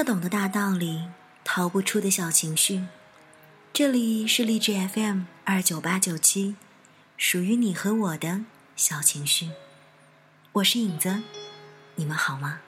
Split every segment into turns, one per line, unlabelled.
不懂的大道理，逃不出的小情绪。这里是励志 FM 二九八九七，属于你和我的小情绪。我是影子，你们好吗？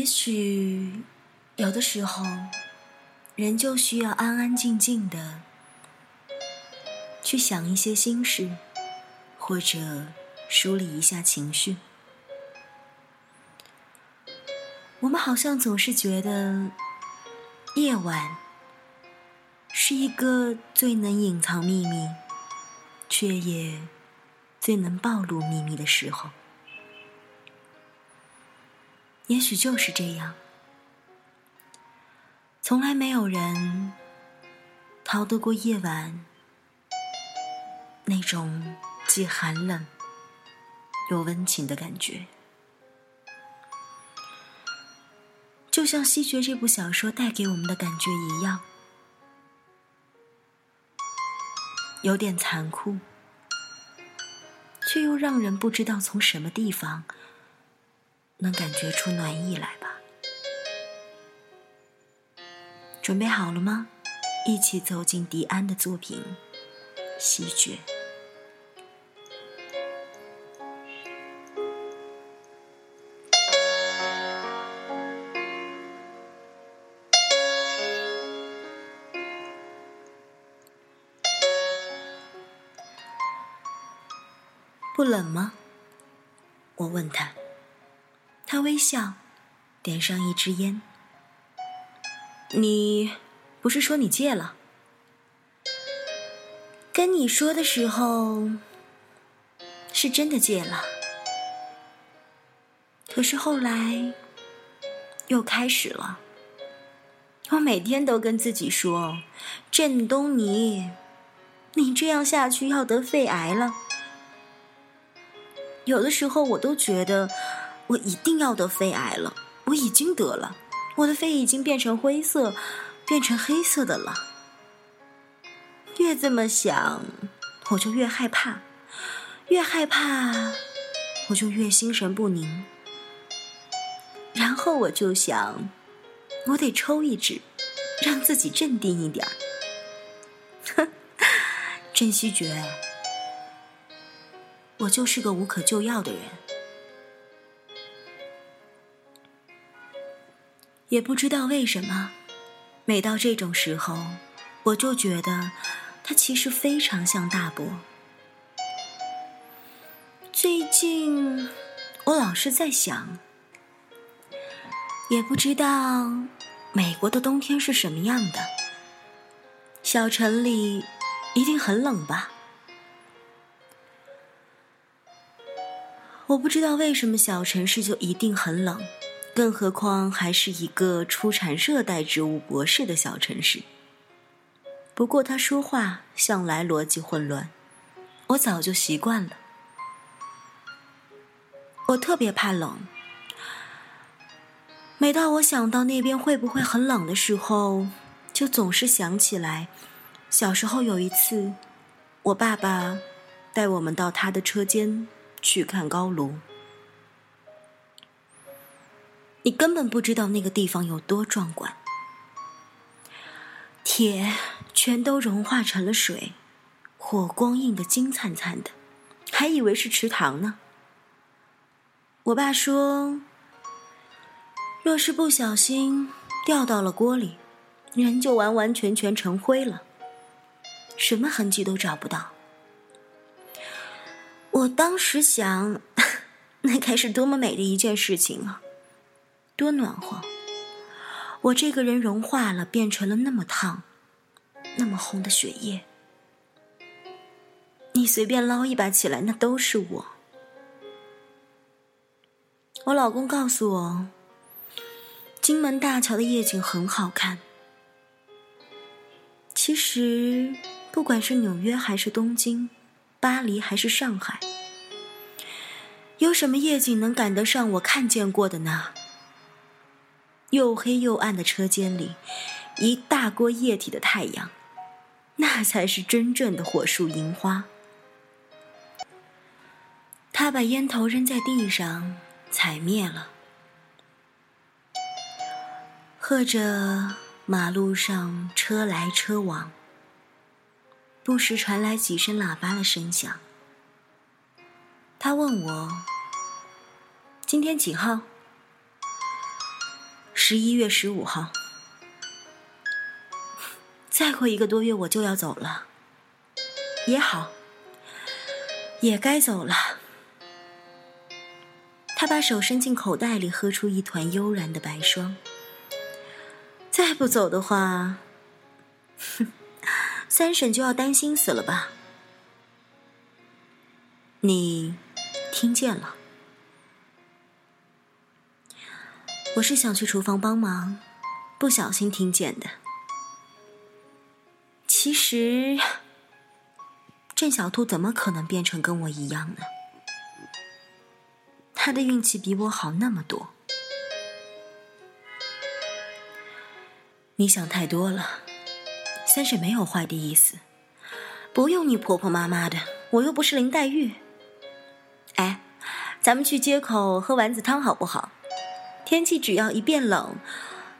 也许有的时候，人就需要安安静静的去想一些心事，或者梳理一下情绪。我们好像总是觉得，夜晚是一个最能隐藏秘密，却也最能暴露秘密的时候。也许就是这样，从来没有人逃得过夜晚那种既寒冷又温情的感觉。就像《西决》这部小说带给我们的感觉一样，有点残酷，却又让人不知道从什么地方。能感觉出暖意来吧？准备好了吗？一起走进迪安的作品《喜鹊》。不冷吗？我问他。微笑，点上一支烟。你不是说你戒了？跟你说的时候，是真的戒了。可是后来又开始了。我每天都跟自己说：“振东尼，你这样下去要得肺癌了。”有的时候我都觉得。我一定要得肺癌了，我已经得了，我的肺已经变成灰色，变成黑色的了。越这么想，我就越害怕，越害怕，我就越心神不宁。然后我就想，我得抽一支，让自己镇定一点儿。哼，珍惜觉，我就是个无可救药的人。也不知道为什么，每到这种时候，我就觉得他其实非常像大伯。最近我老是在想，也不知道美国的冬天是什么样的。小城里一定很冷吧？我不知道为什么小城市就一定很冷。更何况还是一个出产热带植物博士的小城市。不过他说话向来逻辑混乱，我早就习惯了。我特别怕冷，每到我想到那边会不会很冷的时候，就总是想起来，小时候有一次，我爸爸带我们到他的车间去看高炉。你根本不知道那个地方有多壮观，铁全都融化成了水，火光映得金灿灿的，还以为是池塘呢。我爸说，若是不小心掉到了锅里，人就完完全全成灰了，什么痕迹都找不到。我当时想，那该是多么美的一件事情啊！多暖和！我这个人融化了，变成了那么烫、那么红的血液。你随便捞一把起来，那都是我。我老公告诉我，金门大桥的夜景很好看。其实，不管是纽约还是东京，巴黎还是上海，有什么夜景能赶得上我看见过的呢？又黑又暗的车间里，一大锅液体的太阳，那才是真正的火树银花。他把烟头扔在地上，踩灭了。喝着马路上车来车往，不时传来几声喇叭的声响。他问我：“今天几号？”“十一月十五号。”再过一个多月我就要走了。也好，也该走了。他把手伸进口袋里，喝出一团悠然的白霜。再不走的话，哼，三婶就要担心死了吧？你听见了？我是想去厨房帮忙，不小心听见的。其实，郑小兔怎么可能变成跟我一样呢？他的运气比我好那么多。你想太多了，三婶没有坏的意思，不用你婆婆妈妈的，我又不是林黛玉。哎，咱们去街口喝丸子汤好不好？天气只要一变冷，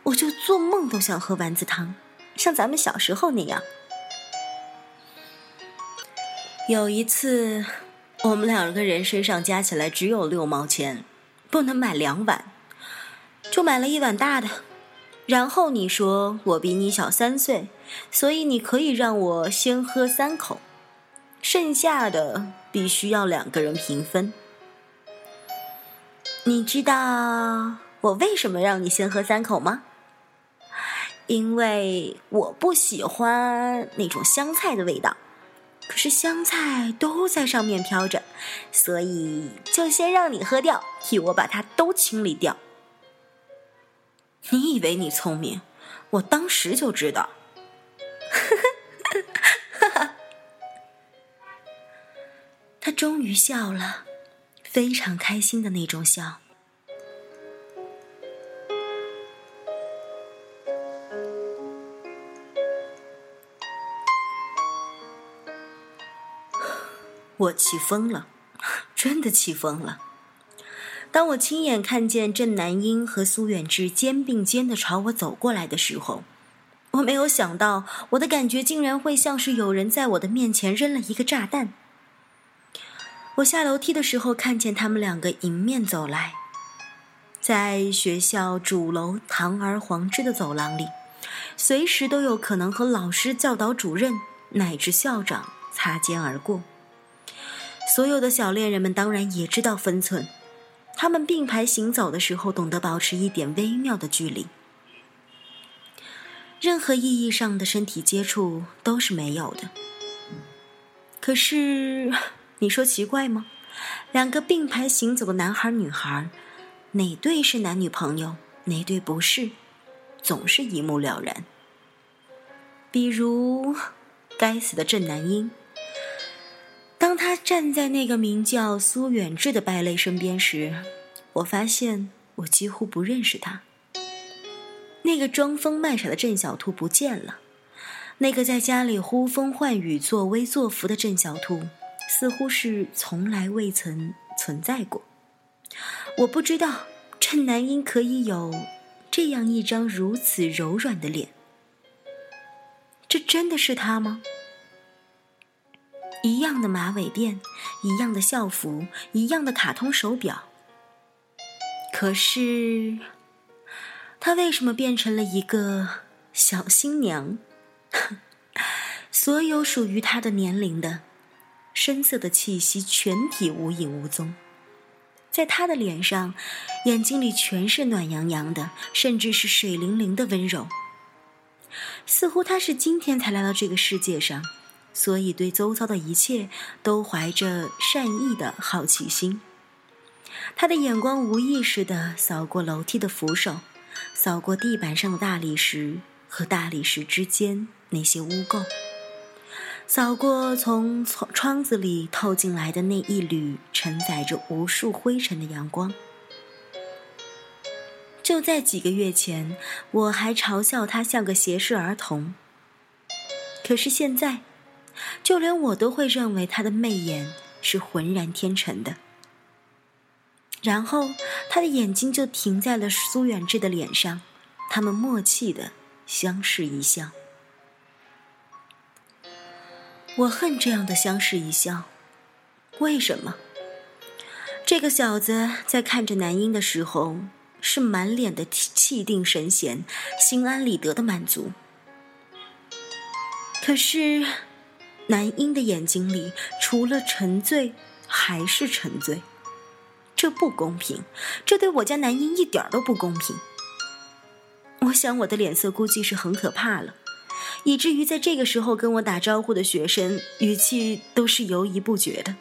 我就做梦都想喝丸子汤，像咱们小时候那样。有一次，我们两个人身上加起来只有六毛钱，不能买两碗，就买了一碗大的。然后你说我比你小三岁，所以你可以让我先喝三口，剩下的必须要两个人平分。你知道我为什么让你先喝三口吗？因为我不喜欢那种香菜的味道，可是香菜都在上面飘着，所以就先让你喝掉，替我把它都清理掉。你以为你聪明，我当时就知道。他终于笑了，非常开心的那种笑。我气疯了，真的气疯了。当我亲眼看见郑南英和苏远志肩并肩的朝我走过来的时候，我没有想到我的感觉竟然会像是有人在我的面前扔了一个炸弹。我下楼梯的时候看见他们两个迎面走来，在学校主楼堂而皇之的走廊里，随时都有可能和老师、教导主任乃至校长擦肩而过。所有的小恋人们当然也知道分寸。他们并排行走的时候，懂得保持一点微妙的距离。任何意义上的身体接触都是没有的。可是，你说奇怪吗？两个并排行走的男孩女孩，哪对是男女朋友，哪对不是，总是一目了然。比如，该死的郑南英。当他站在那个名叫苏远志的败类身边时，我发现我几乎不认识他。那个装疯卖傻的郑小兔不见了，那个在家里呼风唤雨、作威作福的郑小兔，似乎是从来未曾存在过。我不知道郑南英可以有这样一张如此柔软的脸，这真的是他吗？一样的马尾辫，一样的校服，一样的卡通手表。可是，她为什么变成了一个小新娘？所有属于她的年龄的深色的气息全体无影无踪，在她的脸上，眼睛里全是暖洋洋的，甚至是水灵灵的温柔。似乎她是今天才来到这个世界上。所以，对周遭的一切都怀着善意的好奇心。他的眼光无意识地扫过楼梯的扶手，扫过地板上的大理石，和大理石之间那些污垢，扫过从窗子里透进来的那一缕承载着无数灰尘的阳光。就在几个月前，我还嘲笑他像个斜视儿童。可是现在，就连我都会认为他的媚眼是浑然天成的。然后，他的眼睛就停在了苏远志的脸上，他们默契的相视一笑。我恨这样的相视一笑，为什么？这个小子在看着男婴的时候。是满脸的气定神闲、心安理得的满足。可是，男婴的眼睛里除了沉醉，还是沉醉。这不公平，这对我家男婴一点都不公平。我想我的脸色估计是很可怕了，以至于在这个时候跟我打招呼的学生语气都是犹疑不决的。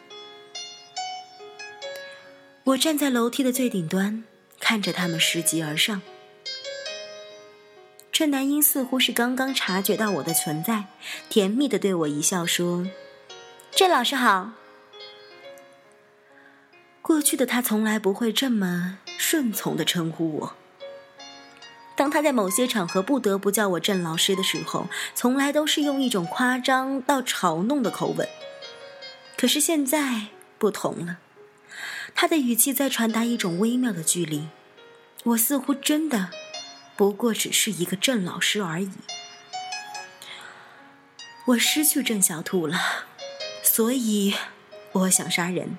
我站在楼梯的最顶端。看着他们拾级而上，这男婴似乎是刚刚察觉到我的存在，甜蜜的对我一笑说：“郑老师好。”过去的他从来不会这么顺从的称呼我。当他在某些场合不得不叫我郑老师的时候，从来都是用一种夸张到嘲弄的口吻。可是现在不同了，他的语气在传达一种微妙的距离。我似乎真的不过只是一个郑老师而已。我失去郑小兔了，所以我想杀人。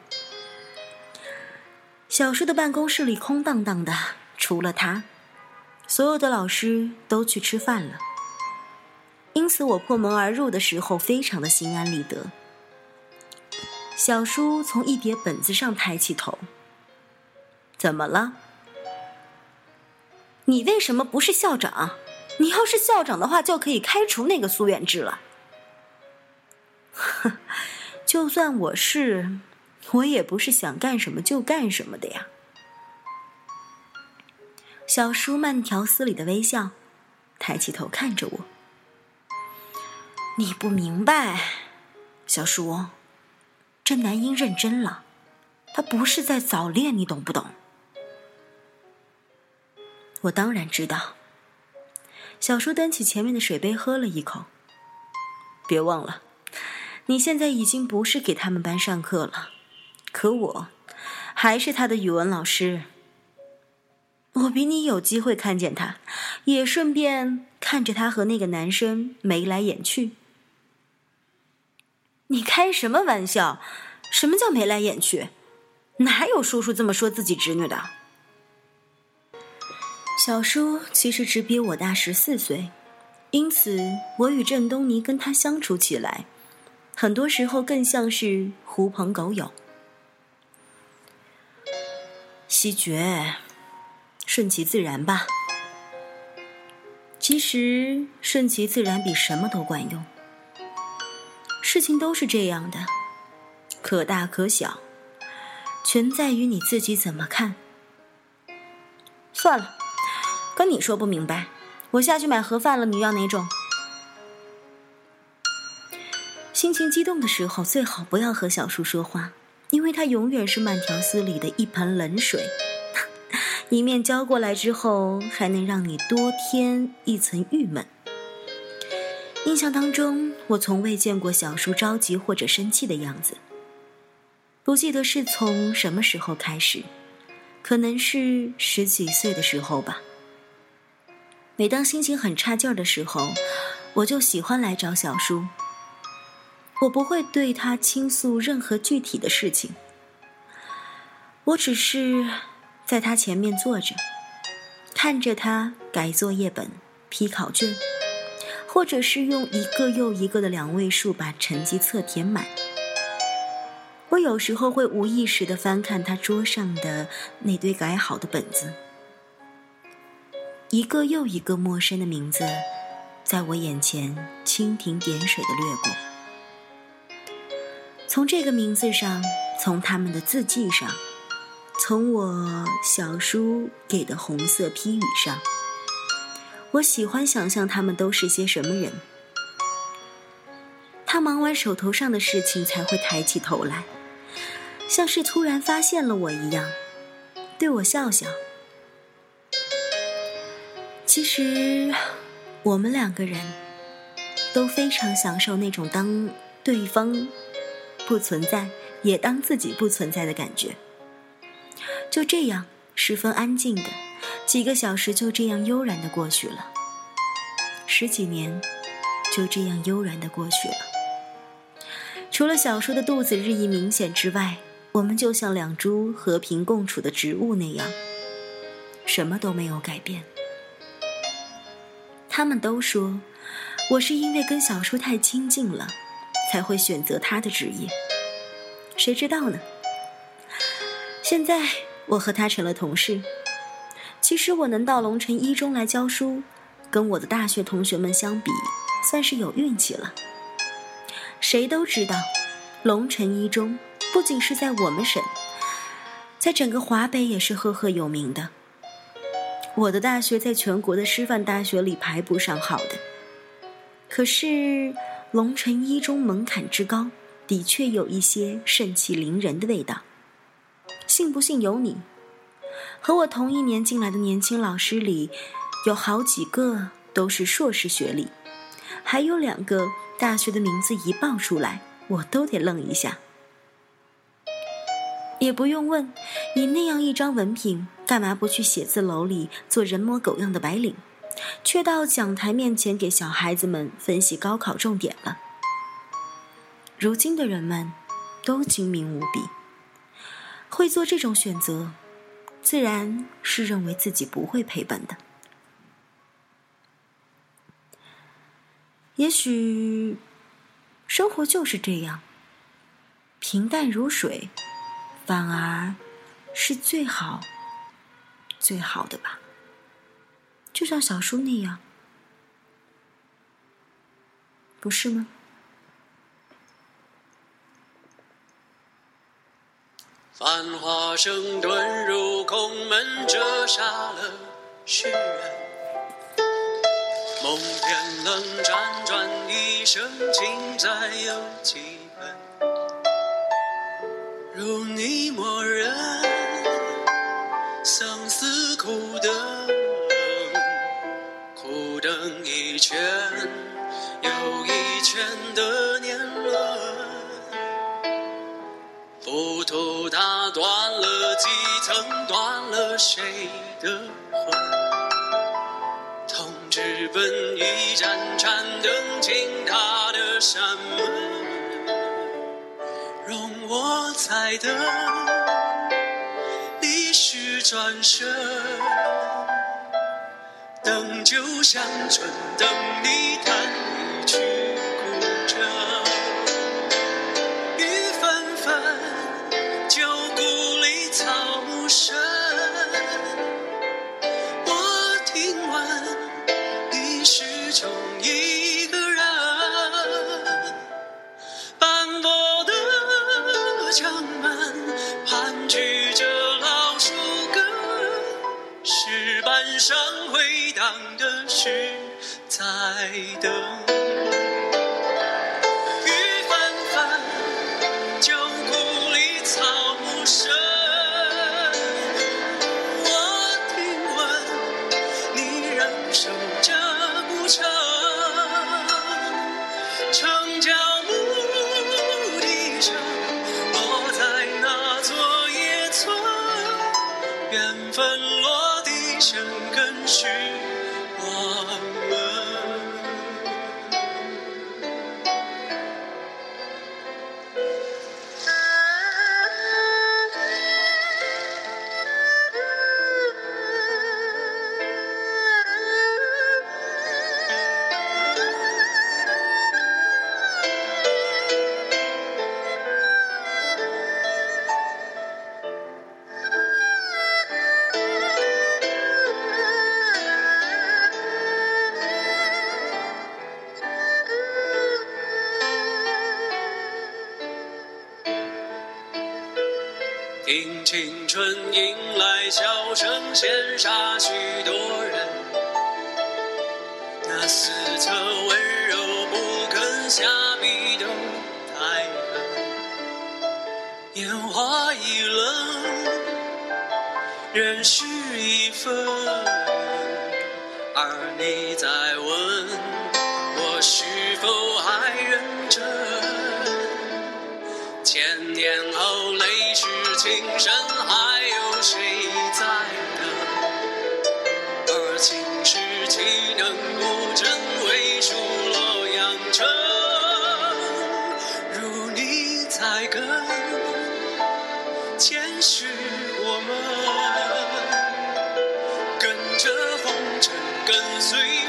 小叔的办公室里空荡荡的，除了他，所有的老师都去吃饭了。因此，我破门而入的时候非常的心安理得。小叔从一叠本子上抬起头：“怎么了？”你为什么不是校长？你要是校长的话，就可以开除那个苏远志了。就算我是，我也不是想干什么就干什么的呀。小叔慢条斯理的微笑，抬起头看着我。你不明白，小叔，这男婴认真了，他不是在早恋，你懂不懂？我当然知道。小叔端起前面的水杯，喝了一口。别忘了，你现在已经不是给他们班上课了，可我还是他的语文老师。我比你有机会看见他，也顺便看着他和那个男生眉来眼去。你开什么玩笑？什么叫眉来眼去？哪有叔叔这么说自己侄女的？小叔其实只比我大十四岁，因此我与郑东尼跟他相处起来，很多时候更像是狐朋狗友。西决，顺其自然吧。其实顺其自然比什么都管用。事情都是这样的，可大可小，全在于你自己怎么看。算了。跟你说不明白，我下去买盒饭了。你要哪种？心情激动的时候，最好不要和小叔说话，因为他永远是慢条斯理的一盆冷水，一面浇过来之后，还能让你多添一层郁闷。印象当中，我从未见过小叔着急或者生气的样子，不记得是从什么时候开始，可能是十几岁的时候吧。每当心情很差劲儿的时候，我就喜欢来找小叔。我不会对他倾诉任何具体的事情，我只是在他前面坐着，看着他改作业本、批考卷，或者是用一个又一个的两位数把成绩册填满。我有时候会无意识的翻看他桌上的那堆改好的本子。一个又一个陌生的名字，在我眼前蜻蜓点水的掠过。从这个名字上，从他们的字迹上，从我小叔给的红色批语上，我喜欢想象他们都是些什么人。他忙完手头上的事情，才会抬起头来，像是突然发现了我一样，对我笑笑。其实，我们两个人都非常享受那种当对方不存在，也当自己不存在的感觉。就这样，十分安静的几个小时就这样悠然的过去了，十几年就这样悠然的过去了。除了小叔的肚子日益明显之外，我们就像两株和平共处的植物那样，什么都没有改变。他们都说，我是因为跟小叔太亲近了，才会选择他的职业。谁知道呢？现在我和他成了同事。其实我能到龙城一中来教书，跟我的大学同学们相比，算是有运气了。谁都知道，龙城一中不仅是在我们省，在整个华北也是赫赫有名的。我的大学在全国的师范大学里排不上号的，可是龙城一中门槛之高，的确有一些盛气凌人的味道。信不信由你。和我同一年进来的年轻老师里，有好几个都是硕士学历，还有两个大学的名字一报出来，我都得愣一下。也不用问，你那样一张文凭，干嘛不去写字楼里做人模狗样的白领，却到讲台面前给小孩子们分析高考重点了？如今的人们，都精明无比，会做这种选择，自然是认为自己不会赔本的。也许，生活就是这样，平淡如水。反而，是最好、最好的吧。就像小叔那样，不是吗？
繁华声遁入空门，折煞了世人。梦偏冷，辗转一生，情债有几？如你默认，相思苦等，苦等一圈又一圈的年轮，浮屠打断了几层，断了谁的魂？痛直奔一盏盏灯，进他的山门。容我在等，历史转身，等酒香醇，等你弹一曲是在等。青春迎来笑声，羡煞许多人。那四侧温柔不肯下笔的太狠，烟花易冷，人事已分，而你在问我是否还认真？千年后泪情深，还有谁在等？而情是岂能不真？为数洛阳城，如你在跟，前世我们跟着红尘，跟随。